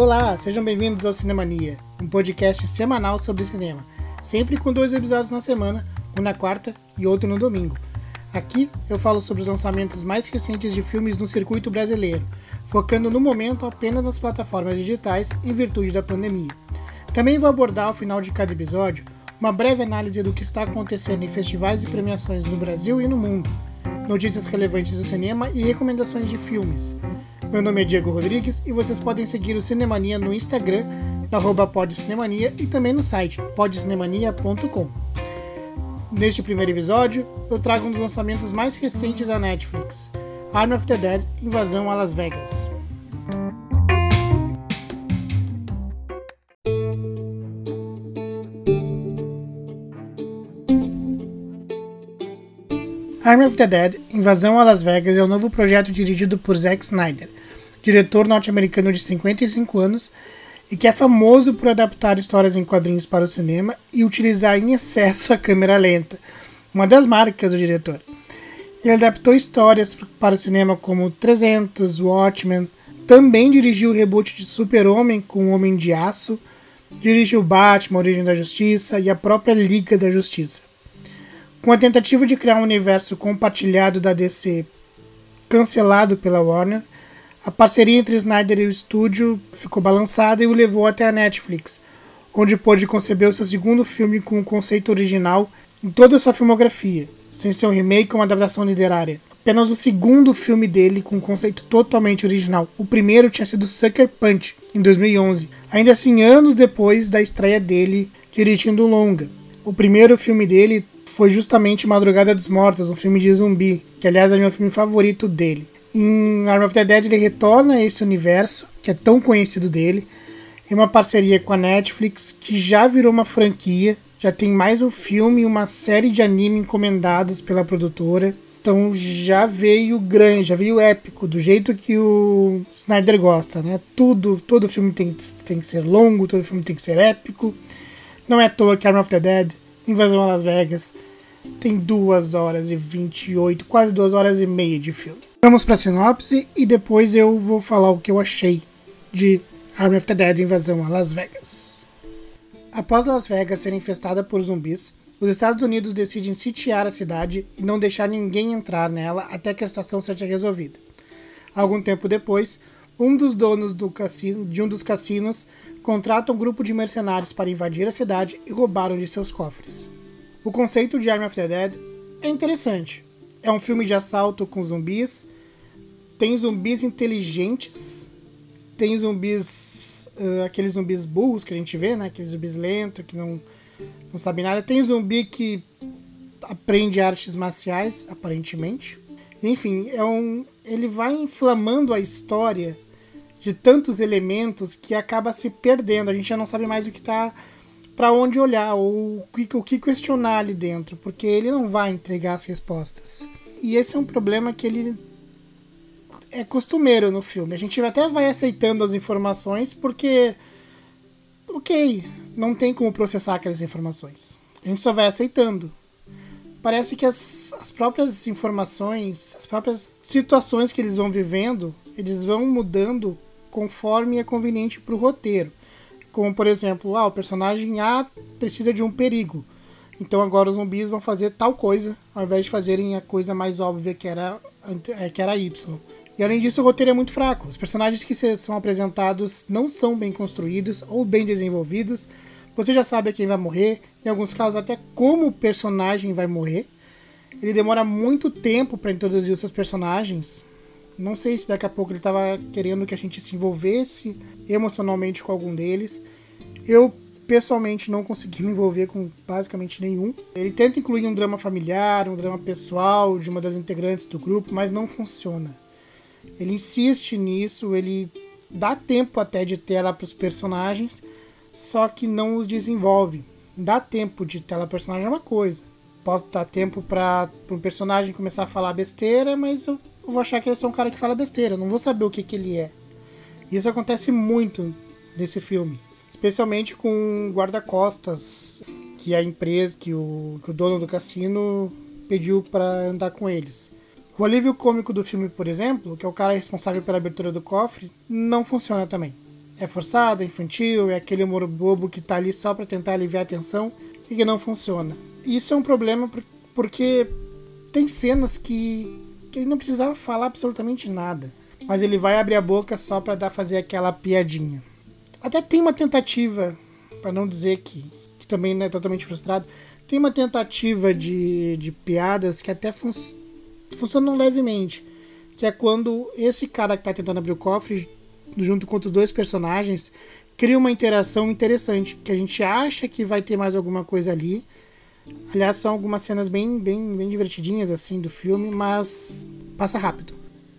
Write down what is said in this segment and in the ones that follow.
Olá, sejam bem-vindos ao Cinemania, um podcast semanal sobre cinema, sempre com dois episódios na semana, um na quarta e outro no domingo. Aqui eu falo sobre os lançamentos mais recentes de filmes no circuito brasileiro, focando no momento apenas nas plataformas digitais em virtude da pandemia. Também vou abordar ao final de cada episódio uma breve análise do que está acontecendo em festivais e premiações no Brasil e no mundo, notícias relevantes do cinema e recomendações de filmes. Meu nome é Diego Rodrigues e vocês podem seguir o Cinemania no Instagram, arroba podcinemania e também no site podcinemania.com. Neste primeiro episódio, eu trago um dos lançamentos mais recentes da Netflix, Arm of the Dead Invasão a Las Vegas. Army of the Dead Invasão a Las Vegas é o um novo projeto dirigido por Zack Snyder, diretor norte-americano de 55 anos e que é famoso por adaptar histórias em quadrinhos para o cinema e utilizar em excesso a câmera lenta, uma das marcas do diretor. Ele adaptou histórias para o cinema como 300, Watchmen, também dirigiu o reboot de Super-Homem com Homem de Aço, dirigiu Batman, Origem da Justiça e a própria Liga da Justiça. Com a tentativa de criar um universo compartilhado da DC cancelado pela Warner, a parceria entre Snyder e o estúdio ficou balançada e o levou até a Netflix, onde pôde conceber o seu segundo filme com o conceito original em toda a sua filmografia, sem ser um remake ou uma adaptação literária. Apenas o segundo filme dele com um conceito totalmente original. O primeiro tinha sido Sucker Punch, em 2011, ainda assim anos depois da estreia dele dirigindo o longa. O primeiro filme dele foi justamente Madrugada dos Mortos, um filme de zumbi, que aliás é meu filme favorito dele. Em Arm of the Dead ele retorna a esse universo, que é tão conhecido dele, em uma parceria com a Netflix, que já virou uma franquia, já tem mais um filme e uma série de anime encomendados pela produtora. Então já veio grande, já veio épico, do jeito que o Snyder gosta, né? Tudo, todo filme tem, tem que ser longo, todo filme tem que ser épico. Não é à toa que Arm of the Dead, Invasão a Las Vegas, tem 2 horas e 28, quase 2 horas e meia de filme. Vamos para a sinopse e depois eu vou falar o que eu achei de Army of the Dead Invasão a Las Vegas. Após Las Vegas ser infestada por zumbis, os Estados Unidos decidem sitiar a cidade e não deixar ninguém entrar nela até que a situação seja resolvida. Algum tempo depois, um dos donos do cassino, de um dos cassinos contrata um grupo de mercenários para invadir a cidade e roubar um de seus cofres. O conceito de Army of the Dead é interessante. É um filme de assalto com zumbis. Tem zumbis inteligentes. Tem zumbis. Uh, aqueles zumbis burros que a gente vê, né? Aqueles zumbis lentos que não, não sabem nada. Tem zumbi que aprende artes marciais, aparentemente. Enfim, é um, ele vai inflamando a história de tantos elementos que acaba se perdendo. A gente já não sabe mais o que está para onde olhar ou o que questionar ali dentro, porque ele não vai entregar as respostas. E esse é um problema que ele é costumeiro no filme. A gente até vai aceitando as informações porque OK, não tem como processar aquelas informações. A gente só vai aceitando. Parece que as, as próprias informações, as próprias situações que eles vão vivendo, eles vão mudando conforme é conveniente para o roteiro. Como, por exemplo, ah, o personagem A precisa de um perigo. Então agora os zumbis vão fazer tal coisa, ao invés de fazerem a coisa mais óbvia que era, é, que era Y. E além disso, o roteiro é muito fraco. Os personagens que são apresentados não são bem construídos ou bem desenvolvidos. Você já sabe quem vai morrer, em alguns casos até como o personagem vai morrer. Ele demora muito tempo para introduzir os seus personagens, não sei se daqui a pouco ele estava querendo que a gente se envolvesse emocionalmente com algum deles. Eu pessoalmente não consegui me envolver com basicamente nenhum. Ele tenta incluir um drama familiar, um drama pessoal de uma das integrantes do grupo, mas não funciona. Ele insiste nisso, ele dá tempo até de tela para os personagens, só que não os desenvolve. Dá tempo de tela personagem é uma coisa. Posso dar tempo para um personagem começar a falar besteira, mas eu eu vou achar que ele é só um cara que fala besteira, não vou saber o que, que ele é. Isso acontece muito nesse filme, especialmente com guarda-costas que a empresa, que o, que o dono do cassino pediu para andar com eles. O alívio cômico do filme, por exemplo, que é o cara responsável pela abertura do cofre, não funciona também. é forçado, é infantil, é aquele humor bobo que tá ali só para tentar aliviar a tensão e que não funciona. Isso é um problema porque tem cenas que, que ele não precisava falar absolutamente nada, mas ele vai abrir a boca só para dar fazer aquela piadinha. Até tem uma tentativa, para não dizer que, que também não é totalmente frustrado, tem uma tentativa de, de piadas que até fun funcionam levemente, que é quando esse cara que tá tentando abrir o cofre junto com os dois personagens, cria uma interação interessante, que a gente acha que vai ter mais alguma coisa ali. Aliás, são algumas cenas bem, bem, bem divertidinhas assim do filme, mas passa rápido.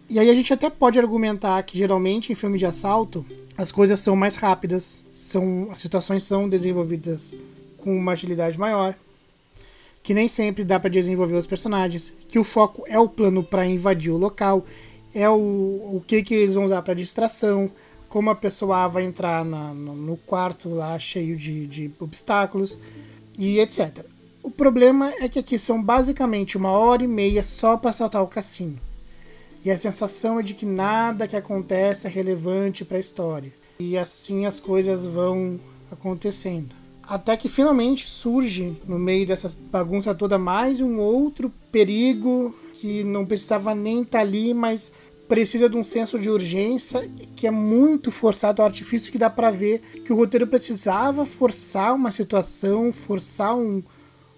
E aí a gente até pode argumentar que geralmente em filme de assalto as coisas são mais rápidas, são as situações são desenvolvidas com uma agilidade maior, que nem sempre dá para desenvolver os personagens, que o foco é o plano para invadir o local é o, o que, que eles vão usar para distração, como a pessoa vai entrar na, no, no, quarto lá cheio de, de obstáculos e etc. O problema é que aqui são basicamente uma hora e meia só para assaltar o cassino. E a sensação é de que nada que acontece é relevante para a história. E assim as coisas vão acontecendo. Até que finalmente surge, no meio dessa bagunça toda, mais um outro perigo que não precisava nem estar tá ali, mas precisa de um senso de urgência que é muito forçado ao artifício que dá para ver que o roteiro precisava forçar uma situação, forçar um,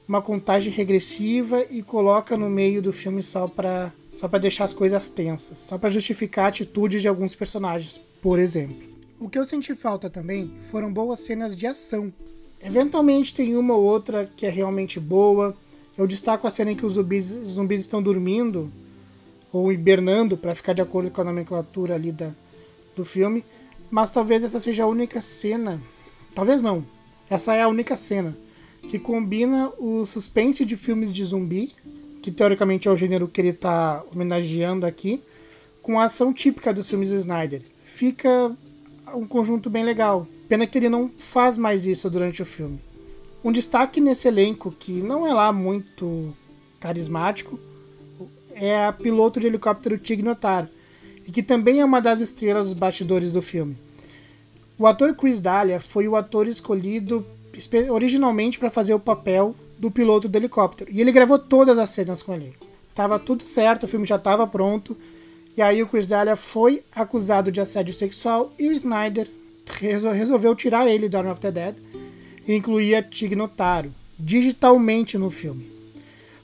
uma contagem regressiva e coloca no meio do filme só para só para deixar as coisas tensas, só para justificar a atitude de alguns personagens, por exemplo. O que eu senti falta também foram boas cenas de ação. Eventualmente tem uma ou outra que é realmente boa, eu destaco a cena em que os zumbis, zumbis estão dormindo ou hibernando, para ficar de acordo com a nomenclatura ali da, do filme. Mas talvez essa seja a única cena. Talvez não. Essa é a única cena que combina o suspense de filmes de zumbi, que teoricamente é o gênero que ele está homenageando aqui, com a ação típica dos filmes de Snyder. Fica um conjunto bem legal. Pena que ele não faz mais isso durante o filme. Um destaque nesse elenco, que não é lá muito carismático, é a piloto de helicóptero Tig Notaro, e que também é uma das estrelas dos bastidores do filme. O ator Chris D'Elia foi o ator escolhido originalmente para fazer o papel do piloto do helicóptero, e ele gravou todas as cenas com ele. Tava tudo certo, o filme já estava pronto, e aí o Chris D'Elia foi acusado de assédio sexual e o Snyder resolveu tirar ele do Arm of the Dead e incluía Tig Notaro digitalmente no filme.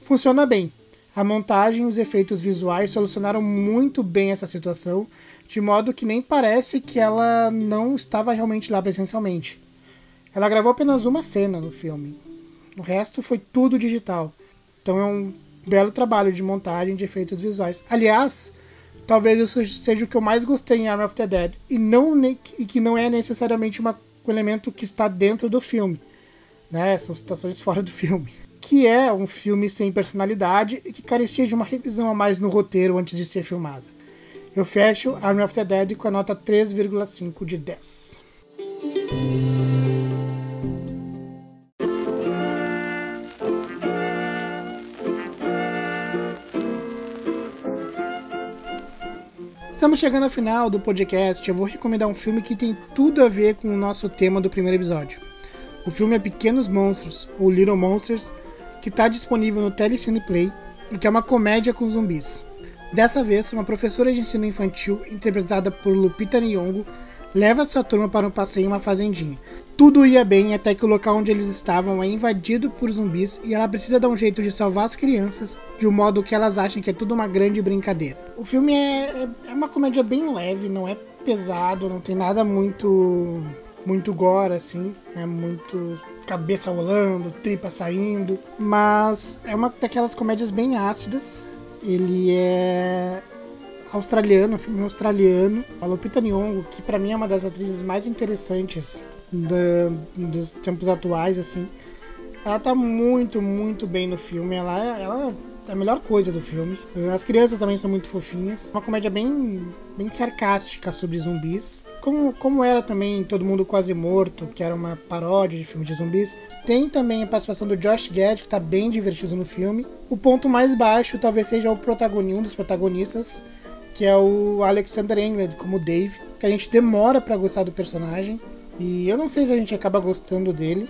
Funciona bem. A montagem e os efeitos visuais solucionaram muito bem essa situação, de modo que nem parece que ela não estava realmente lá presencialmente. Ela gravou apenas uma cena no filme. O resto foi tudo digital. Então é um belo trabalho de montagem de efeitos visuais. Aliás, talvez isso seja o que eu mais gostei em Arm of the Dead e não e que não é necessariamente uma o elemento que está dentro do filme. Né? São situações fora do filme. Que é um filme sem personalidade e que carecia de uma revisão a mais no roteiro antes de ser filmado. Eu fecho Army of the Dead com a nota 3,5 de 10. Chegando ao final do podcast. Eu vou recomendar um filme que tem tudo a ver com o nosso tema do primeiro episódio. O filme é Pequenos Monstros, ou Little Monsters, que está disponível no Telecine Play e que é uma comédia com zumbis. Dessa vez, uma professora de ensino infantil, interpretada por Lupita Nyong'o, leva sua turma para um passeio em uma fazendinha. Tudo ia bem até que o local onde eles estavam é invadido por zumbis e ela precisa dar um jeito de salvar as crianças de um modo que elas achem que é tudo uma grande brincadeira. O filme é, é, é uma comédia bem leve, não é pesado, não tem nada muito muito gore, assim, né? Muito cabeça rolando, tripa saindo. Mas é uma daquelas comédias bem ácidas. Ele é australiano, filme australiano. A Lupita Nyong'o, que para mim é uma das atrizes mais interessantes da, dos tempos atuais, assim. Ela tá muito, muito bem no filme. Ela, ela é a melhor coisa do filme. As crianças também são muito fofinhas. Uma comédia bem, bem sarcástica sobre zumbis. Como, como era também Todo Mundo Quase Morto, que era uma paródia de filme de zumbis. Tem também a participação do Josh Gad, que tá bem divertido no filme. O ponto mais baixo talvez seja o protagonista, um dos protagonistas, que é o Alexander Englund como Dave, que a gente demora para gostar do personagem. E eu não sei se a gente acaba gostando dele,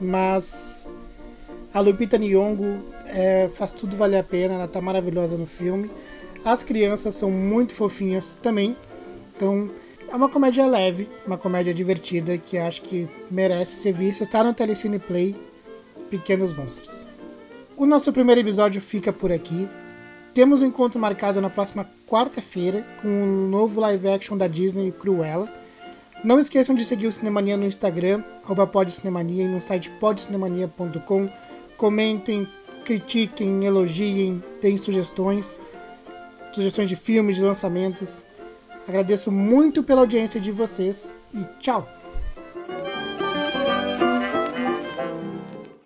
mas a Lupita Nyong'o é, faz tudo valer a pena, ela tá maravilhosa no filme. As crianças são muito fofinhas também, então é uma comédia leve, uma comédia divertida que acho que merece ser vista. Tá no Telecine Play, Pequenos Monstros. O nosso primeiro episódio fica por aqui. Temos um encontro marcado na próxima quarta-feira com o um novo live action da Disney Cruella. Não esqueçam de seguir o Cinemania no Instagram, podcinemania e no site podcinemania.com. Comentem, critiquem, elogiem, deem sugestões, sugestões de filmes, de lançamentos. Agradeço muito pela audiência de vocês e tchau!